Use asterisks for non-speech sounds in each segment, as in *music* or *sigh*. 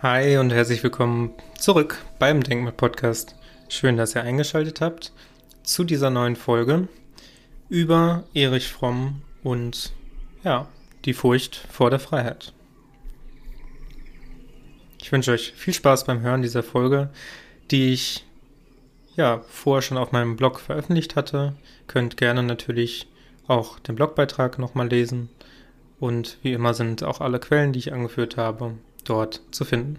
Hi und herzlich willkommen zurück beim Denkmal Podcast. Schön, dass ihr eingeschaltet habt zu dieser neuen Folge über Erich Fromm und ja, die Furcht vor der Freiheit. Ich wünsche euch viel Spaß beim Hören dieser Folge, die ich ja vorher schon auf meinem Blog veröffentlicht hatte. Könnt gerne natürlich auch den Blogbeitrag nochmal lesen und wie immer sind auch alle Quellen, die ich angeführt habe, dort zu finden.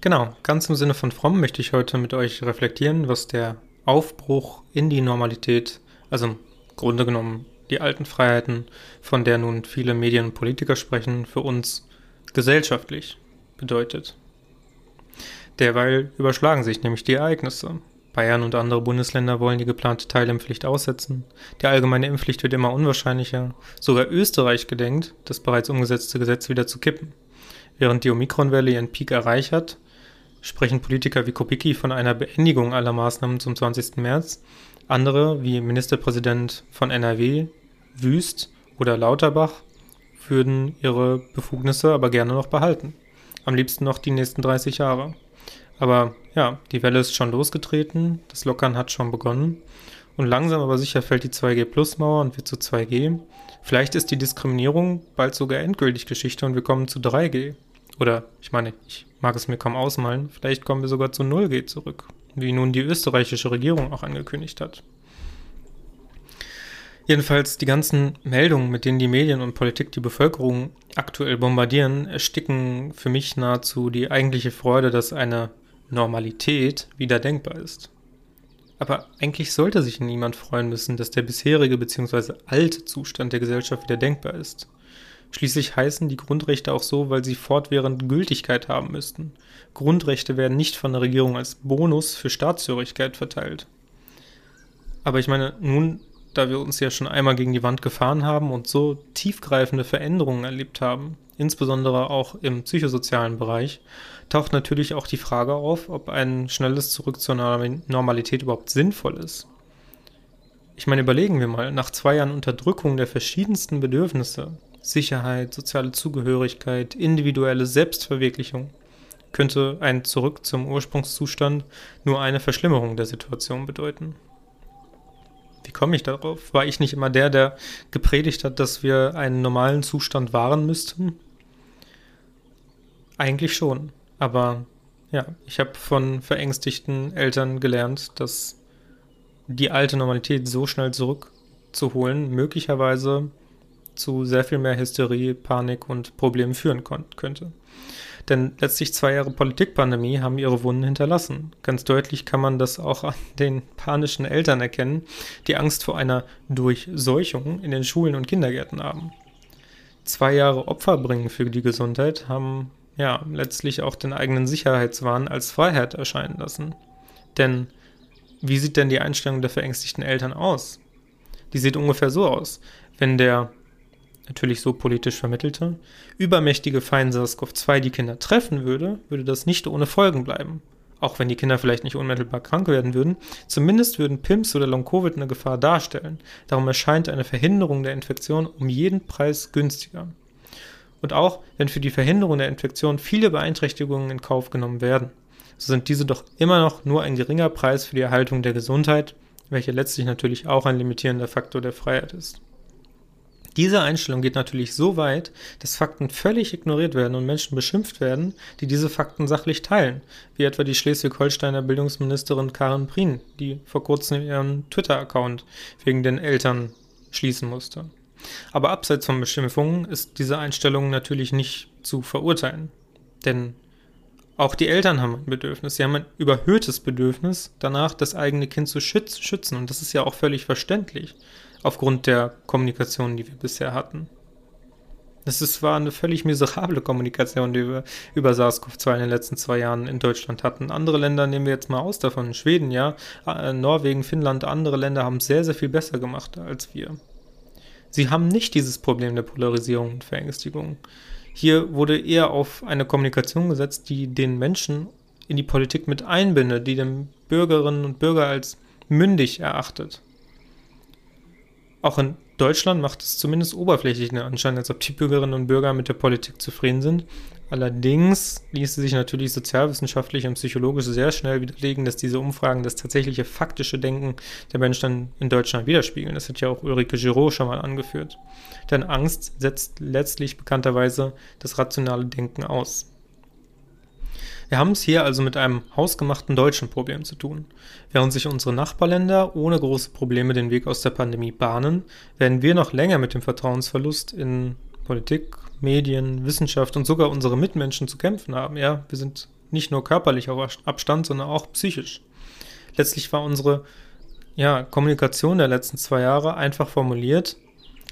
Genau, ganz im Sinne von Fromm möchte ich heute mit euch reflektieren, was der Aufbruch in die Normalität, also im Grunde genommen die alten Freiheiten, von der nun viele Medien und Politiker sprechen, für uns gesellschaftlich bedeutet. Derweil überschlagen sich nämlich die Ereignisse. Bayern und andere Bundesländer wollen die geplante Teilimpflicht aussetzen. Die allgemeine Impfpflicht wird immer unwahrscheinlicher. Sogar Österreich gedenkt, das bereits umgesetzte Gesetz wieder zu kippen. Während die Omikronwelle ihren Peak erreicht hat, sprechen Politiker wie Kopicki von einer Beendigung aller Maßnahmen zum 20. März. Andere, wie Ministerpräsident von NRW, Wüst oder Lauterbach, würden ihre Befugnisse aber gerne noch behalten. Am liebsten noch die nächsten 30 Jahre. Aber ja, die Welle ist schon losgetreten, das Lockern hat schon begonnen und langsam aber sicher fällt die 2G-Plus-Mauer und wird zu 2G. Vielleicht ist die Diskriminierung bald sogar endgültig Geschichte und wir kommen zu 3G. Oder, ich meine, ich mag es mir kaum ausmalen, vielleicht kommen wir sogar zu 0G zurück, wie nun die österreichische Regierung auch angekündigt hat. Jedenfalls die ganzen Meldungen, mit denen die Medien und Politik die Bevölkerung aktuell bombardieren, ersticken für mich nahezu die eigentliche Freude, dass eine Normalität wieder denkbar ist. Aber eigentlich sollte sich niemand freuen müssen, dass der bisherige bzw. alte Zustand der Gesellschaft wieder denkbar ist. Schließlich heißen die Grundrechte auch so, weil sie fortwährend Gültigkeit haben müssten. Grundrechte werden nicht von der Regierung als Bonus für Staatshörigkeit verteilt. Aber ich meine, nun, da wir uns ja schon einmal gegen die Wand gefahren haben und so tiefgreifende Veränderungen erlebt haben, insbesondere auch im psychosozialen Bereich, taucht natürlich auch die Frage auf, ob ein schnelles Zurück zur Normalität überhaupt sinnvoll ist. Ich meine, überlegen wir mal, nach zwei Jahren Unterdrückung der verschiedensten Bedürfnisse, Sicherheit, soziale Zugehörigkeit, individuelle Selbstverwirklichung, könnte ein Zurück zum Ursprungszustand nur eine Verschlimmerung der Situation bedeuten. Wie komme ich darauf? War ich nicht immer der, der gepredigt hat, dass wir einen normalen Zustand wahren müssten? Eigentlich schon. Aber ja, ich habe von verängstigten Eltern gelernt, dass die alte Normalität so schnell zurückzuholen möglicherweise zu sehr viel mehr Hysterie, Panik und Problemen führen könnte. Denn letztlich zwei Jahre Politikpandemie haben ihre Wunden hinterlassen. Ganz deutlich kann man das auch an den panischen Eltern erkennen, die Angst vor einer Durchseuchung in den Schulen und Kindergärten haben. Zwei Jahre Opfer bringen für die Gesundheit haben ja letztlich auch den eigenen Sicherheitswahn als Freiheit erscheinen lassen. Denn wie sieht denn die Einstellung der verängstigten Eltern aus? Die sieht ungefähr so aus. Wenn der natürlich so politisch vermittelte, übermächtige Feind SARS-CoV-2 die Kinder treffen würde, würde das nicht ohne Folgen bleiben. Auch wenn die Kinder vielleicht nicht unmittelbar krank werden würden, zumindest würden PIMS oder Long-Covid eine Gefahr darstellen. Darum erscheint eine Verhinderung der Infektion um jeden Preis günstiger. Und auch wenn für die Verhinderung der Infektion viele Beeinträchtigungen in Kauf genommen werden, so sind diese doch immer noch nur ein geringer Preis für die Erhaltung der Gesundheit, welche letztlich natürlich auch ein limitierender Faktor der Freiheit ist. Diese Einstellung geht natürlich so weit, dass Fakten völlig ignoriert werden und Menschen beschimpft werden, die diese Fakten sachlich teilen, wie etwa die Schleswig-Holsteiner Bildungsministerin Karen Prien, die vor kurzem ihren Twitter-Account wegen den Eltern schließen musste. Aber abseits von Beschimpfungen ist diese Einstellung natürlich nicht zu verurteilen. Denn auch die Eltern haben ein Bedürfnis. Sie haben ein überhöhtes Bedürfnis danach, das eigene Kind zu schützen. Und das ist ja auch völlig verständlich, aufgrund der Kommunikation, die wir bisher hatten. Das war eine völlig miserable Kommunikation, die wir über SARS-CoV-2 in den letzten zwei Jahren in Deutschland hatten. Andere Länder nehmen wir jetzt mal aus davon. Schweden, ja, äh, Norwegen, Finnland, andere Länder haben es sehr, sehr viel besser gemacht als wir. Sie haben nicht dieses Problem der Polarisierung und Verängstigung. Hier wurde eher auf eine Kommunikation gesetzt, die den Menschen in die Politik mit einbindet, die den Bürgerinnen und Bürger als mündig erachtet. Auch in Deutschland macht es zumindest oberflächlich den Anschein, als ob die Bürgerinnen und Bürger mit der Politik zufrieden sind. Allerdings ließe sich natürlich sozialwissenschaftlich und psychologisch sehr schnell widerlegen, dass diese Umfragen das tatsächliche faktische Denken der Menschen in Deutschland widerspiegeln. Das hat ja auch Ulrike Giraud schon mal angeführt. Denn Angst setzt letztlich bekannterweise das rationale Denken aus. Wir haben es hier also mit einem hausgemachten deutschen Problem zu tun. Während sich unsere Nachbarländer ohne große Probleme den Weg aus der Pandemie bahnen, werden wir noch länger mit dem Vertrauensverlust in Politik, Medien, Wissenschaft und sogar unsere Mitmenschen zu kämpfen haben. Ja, wir sind nicht nur körperlich auf Abstand, sondern auch psychisch. Letztlich war unsere ja, Kommunikation der letzten zwei Jahre einfach formuliert,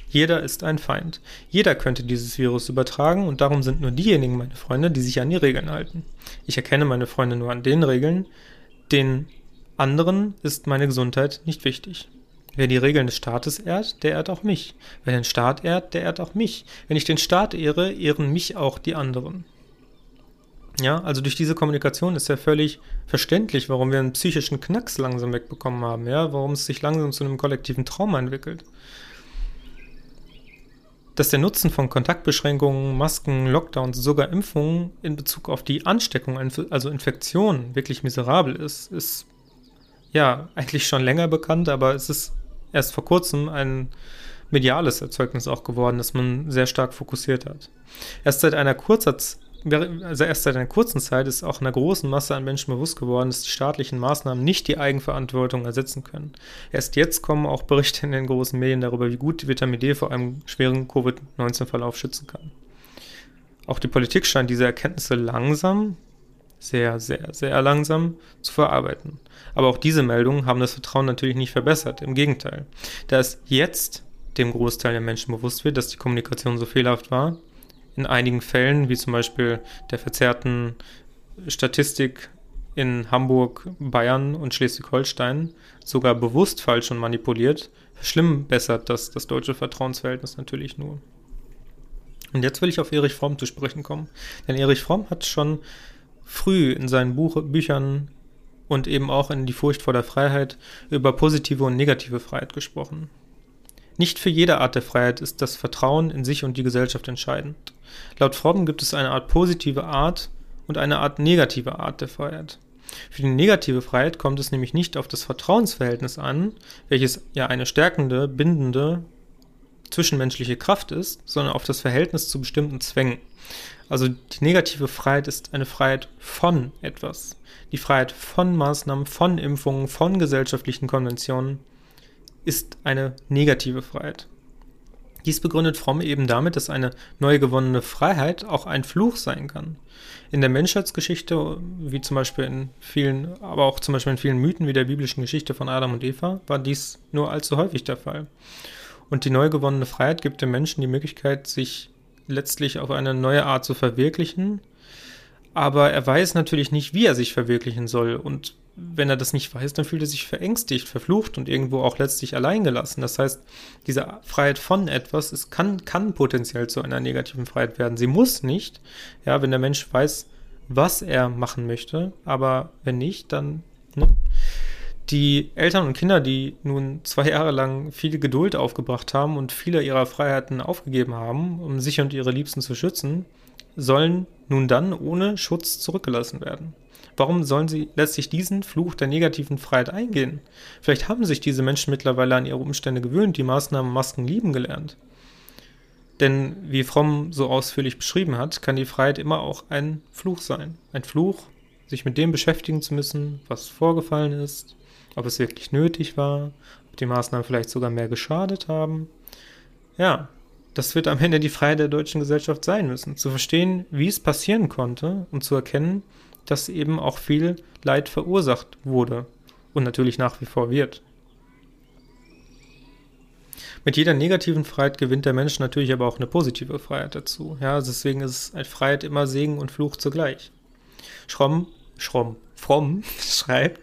jeder ist ein Feind. Jeder könnte dieses Virus übertragen und darum sind nur diejenigen meine Freunde, die sich an die Regeln halten. Ich erkenne meine Freunde nur an den Regeln, den anderen ist meine Gesundheit nicht wichtig. Wer die Regeln des Staates ehrt, der ehrt auch mich. Wer den Staat ehrt, der ehrt auch mich. Wenn ich den Staat ehre, ehren mich auch die anderen. Ja, also durch diese Kommunikation ist ja völlig verständlich, warum wir einen psychischen Knacks langsam wegbekommen haben, ja, warum es sich langsam zu einem kollektiven Trauma entwickelt dass der Nutzen von Kontaktbeschränkungen, Masken, Lockdowns, sogar Impfungen in Bezug auf die Ansteckung, also Infektion, wirklich miserabel ist, ist ja eigentlich schon länger bekannt, aber es ist erst vor kurzem ein mediales Erzeugnis auch geworden, das man sehr stark fokussiert hat. Erst seit einer kurzer also erst seit einer kurzen Zeit ist auch einer großen Masse an Menschen bewusst geworden, dass die staatlichen Maßnahmen nicht die Eigenverantwortung ersetzen können. Erst jetzt kommen auch Berichte in den großen Medien darüber, wie gut Vitamin D vor einem schweren Covid-19-Verlauf schützen kann. Auch die Politik scheint diese Erkenntnisse langsam, sehr, sehr, sehr langsam zu verarbeiten. Aber auch diese Meldungen haben das Vertrauen natürlich nicht verbessert. Im Gegenteil. Da es jetzt dem Großteil der Menschen bewusst wird, dass die Kommunikation so fehlerhaft war, in einigen Fällen, wie zum Beispiel der verzerrten Statistik in Hamburg, Bayern und Schleswig-Holstein, sogar bewusst falsch und manipuliert, verschlimmbessert das das deutsche Vertrauensverhältnis natürlich nur. Und jetzt will ich auf Erich Fromm zu sprechen kommen. Denn Erich Fromm hat schon früh in seinen Buch Büchern und eben auch in Die Furcht vor der Freiheit über positive und negative Freiheit gesprochen. Nicht für jede Art der Freiheit ist das Vertrauen in sich und die Gesellschaft entscheidend. Laut Fromm gibt es eine Art positive Art und eine Art negative Art der Freiheit. Für die negative Freiheit kommt es nämlich nicht auf das Vertrauensverhältnis an, welches ja eine stärkende, bindende, zwischenmenschliche Kraft ist, sondern auf das Verhältnis zu bestimmten Zwängen. Also die negative Freiheit ist eine Freiheit von etwas. Die Freiheit von Maßnahmen, von Impfungen, von gesellschaftlichen Konventionen ist eine negative Freiheit. Dies begründet Fromm eben damit, dass eine neu gewonnene Freiheit auch ein Fluch sein kann. In der Menschheitsgeschichte, wie zum Beispiel in vielen, aber auch zum Beispiel in vielen Mythen wie der biblischen Geschichte von Adam und Eva, war dies nur allzu häufig der Fall. Und die neu gewonnene Freiheit gibt dem Menschen die Möglichkeit, sich letztlich auf eine neue Art zu verwirklichen, aber er weiß natürlich nicht, wie er sich verwirklichen soll und wenn er das nicht weiß, dann fühlt er sich verängstigt, verflucht und irgendwo auch letztlich alleingelassen. Das heißt, diese Freiheit von etwas, es kann, kann potenziell zu einer negativen Freiheit werden. Sie muss nicht, ja, wenn der Mensch weiß, was er machen möchte, aber wenn nicht, dann, ne? Die Eltern und Kinder, die nun zwei Jahre lang viel Geduld aufgebracht haben und viele ihrer Freiheiten aufgegeben haben, um sich und ihre Liebsten zu schützen, sollen nun dann ohne Schutz zurückgelassen werden. Warum sollen sie letztlich diesen Fluch der negativen Freiheit eingehen? Vielleicht haben sich diese Menschen mittlerweile an ihre Umstände gewöhnt, die Maßnahmen Masken lieben gelernt. Denn wie Fromm so ausführlich beschrieben hat, kann die Freiheit immer auch ein Fluch sein. Ein Fluch, sich mit dem beschäftigen zu müssen, was vorgefallen ist, ob es wirklich nötig war, ob die Maßnahmen vielleicht sogar mehr geschadet haben. Ja, das wird am Ende die Freiheit der deutschen Gesellschaft sein müssen. Zu verstehen, wie es passieren konnte und zu erkennen, dass eben auch viel Leid verursacht wurde und natürlich nach wie vor wird. Mit jeder negativen Freiheit gewinnt der Mensch natürlich aber auch eine positive Freiheit dazu. Ja, deswegen ist Freiheit immer Segen und Fluch zugleich. Schromm, Schromm, Fromm *laughs* schreibt,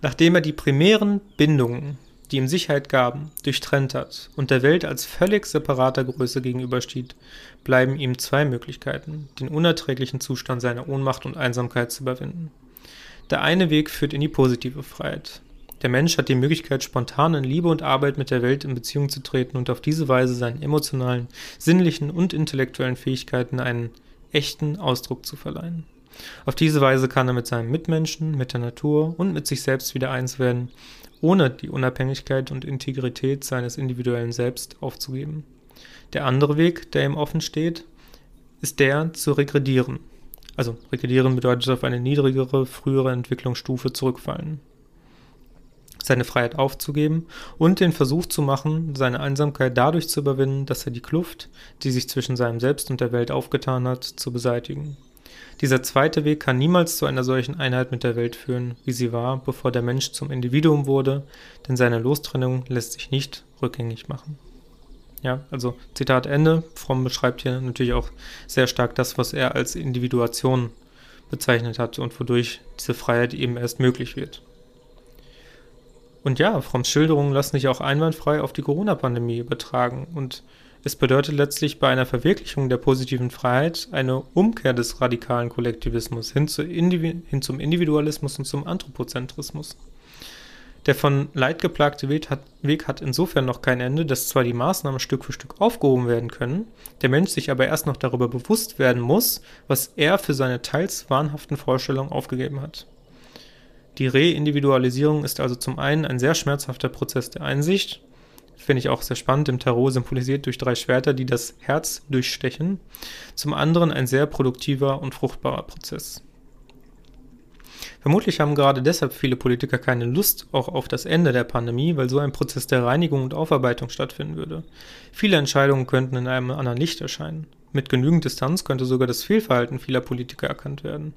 nachdem er die primären Bindungen die ihm Sicherheit gaben, durchtrennt hat und der Welt als völlig separater Größe gegenübersteht, bleiben ihm zwei Möglichkeiten, den unerträglichen Zustand seiner Ohnmacht und Einsamkeit zu überwinden. Der eine Weg führt in die positive Freiheit. Der Mensch hat die Möglichkeit, spontan in Liebe und Arbeit mit der Welt in Beziehung zu treten und auf diese Weise seinen emotionalen, sinnlichen und intellektuellen Fähigkeiten einen echten Ausdruck zu verleihen. Auf diese Weise kann er mit seinen Mitmenschen, mit der Natur und mit sich selbst wieder eins werden, ohne die Unabhängigkeit und Integrität seines individuellen Selbst aufzugeben. Der andere Weg, der ihm offen steht, ist der zu regredieren. Also regredieren bedeutet auf eine niedrigere, frühere Entwicklungsstufe zurückfallen seine Freiheit aufzugeben und den Versuch zu machen, seine Einsamkeit dadurch zu überwinden, dass er die Kluft, die sich zwischen seinem Selbst und der Welt aufgetan hat, zu beseitigen. Dieser zweite Weg kann niemals zu einer solchen Einheit mit der Welt führen, wie sie war, bevor der Mensch zum Individuum wurde, denn seine Lostrennung lässt sich nicht rückgängig machen. Ja, also Zitat Ende. Fromm beschreibt hier natürlich auch sehr stark das, was er als Individuation bezeichnet hat und wodurch diese Freiheit eben erst möglich wird. Und ja, Fromms Schilderungen lassen sich auch einwandfrei auf die Corona-Pandemie übertragen. Und es bedeutet letztlich bei einer Verwirklichung der positiven Freiheit eine Umkehr des radikalen Kollektivismus hin, zu hin zum Individualismus und zum Anthropozentrismus. Der von Leid geplagte Weg hat, Weg hat insofern noch kein Ende, dass zwar die Maßnahmen Stück für Stück aufgehoben werden können, der Mensch sich aber erst noch darüber bewusst werden muss, was er für seine teils wahnhaften Vorstellungen aufgegeben hat. Die Reindividualisierung ist also zum einen ein sehr schmerzhafter Prozess der Einsicht, finde ich auch sehr spannend, im Tarot symbolisiert durch drei Schwerter, die das Herz durchstechen, zum anderen ein sehr produktiver und fruchtbarer Prozess. Vermutlich haben gerade deshalb viele Politiker keine Lust auch auf das Ende der Pandemie, weil so ein Prozess der Reinigung und Aufarbeitung stattfinden würde. Viele Entscheidungen könnten in einem anderen Licht erscheinen. Mit genügend Distanz könnte sogar das Fehlverhalten vieler Politiker erkannt werden.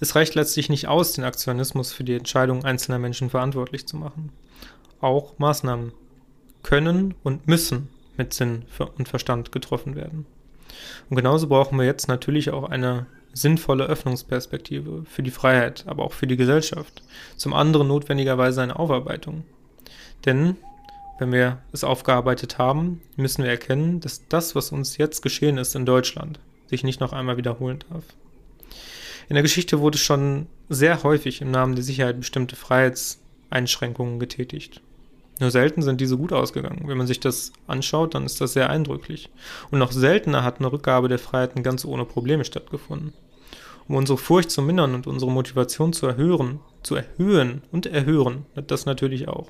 Es reicht letztlich nicht aus, den Aktionismus für die Entscheidungen einzelner Menschen verantwortlich zu machen. Auch Maßnahmen können und müssen mit Sinn und Verstand getroffen werden. Und genauso brauchen wir jetzt natürlich auch eine sinnvolle Öffnungsperspektive für die Freiheit, aber auch für die Gesellschaft. Zum anderen notwendigerweise eine Aufarbeitung. Denn wenn wir es aufgearbeitet haben, müssen wir erkennen, dass das, was uns jetzt geschehen ist in Deutschland, sich nicht noch einmal wiederholen darf. In der Geschichte wurde schon sehr häufig im Namen der Sicherheit bestimmte Freiheitseinschränkungen getätigt. Nur selten sind diese gut ausgegangen. Wenn man sich das anschaut, dann ist das sehr eindrücklich. Und noch seltener hat eine Rückgabe der Freiheiten ganz ohne Probleme stattgefunden. Um unsere Furcht zu mindern und unsere Motivation zu erhöhen, zu erhöhen und erhöhen, das natürlich auch,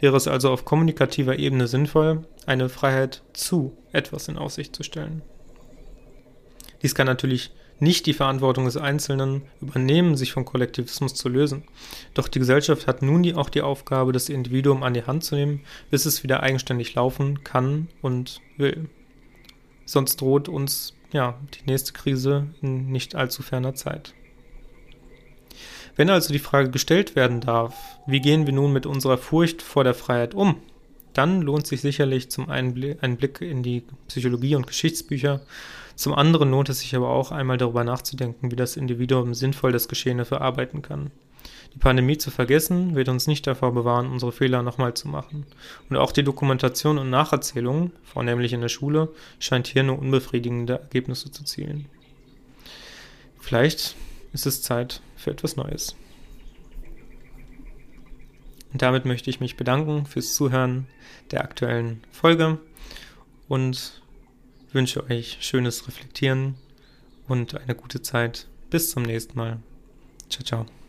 wäre es also auf kommunikativer Ebene sinnvoll, eine Freiheit zu etwas in Aussicht zu stellen. Dies kann natürlich nicht die Verantwortung des Einzelnen übernehmen, sich vom Kollektivismus zu lösen. Doch die Gesellschaft hat nun die, auch die Aufgabe, das Individuum an die Hand zu nehmen, bis es wieder eigenständig laufen kann und will. Sonst droht uns ja die nächste Krise in nicht allzu ferner Zeit. Wenn also die Frage gestellt werden darf, wie gehen wir nun mit unserer Furcht vor der Freiheit um, dann lohnt sich sicherlich zum einen ein Blick in die Psychologie und Geschichtsbücher zum anderen lohnt es sich aber auch einmal darüber nachzudenken, wie das Individuum sinnvoll das Geschehene verarbeiten kann. Die Pandemie zu vergessen, wird uns nicht davor bewahren, unsere Fehler nochmal zu machen. Und auch die Dokumentation und Nacherzählung, vornehmlich in der Schule, scheint hier nur unbefriedigende Ergebnisse zu zielen. Vielleicht ist es Zeit für etwas Neues. Und damit möchte ich mich bedanken fürs Zuhören der aktuellen Folge und wünsche euch schönes Reflektieren und eine gute Zeit. Bis zum nächsten Mal. Ciao, ciao.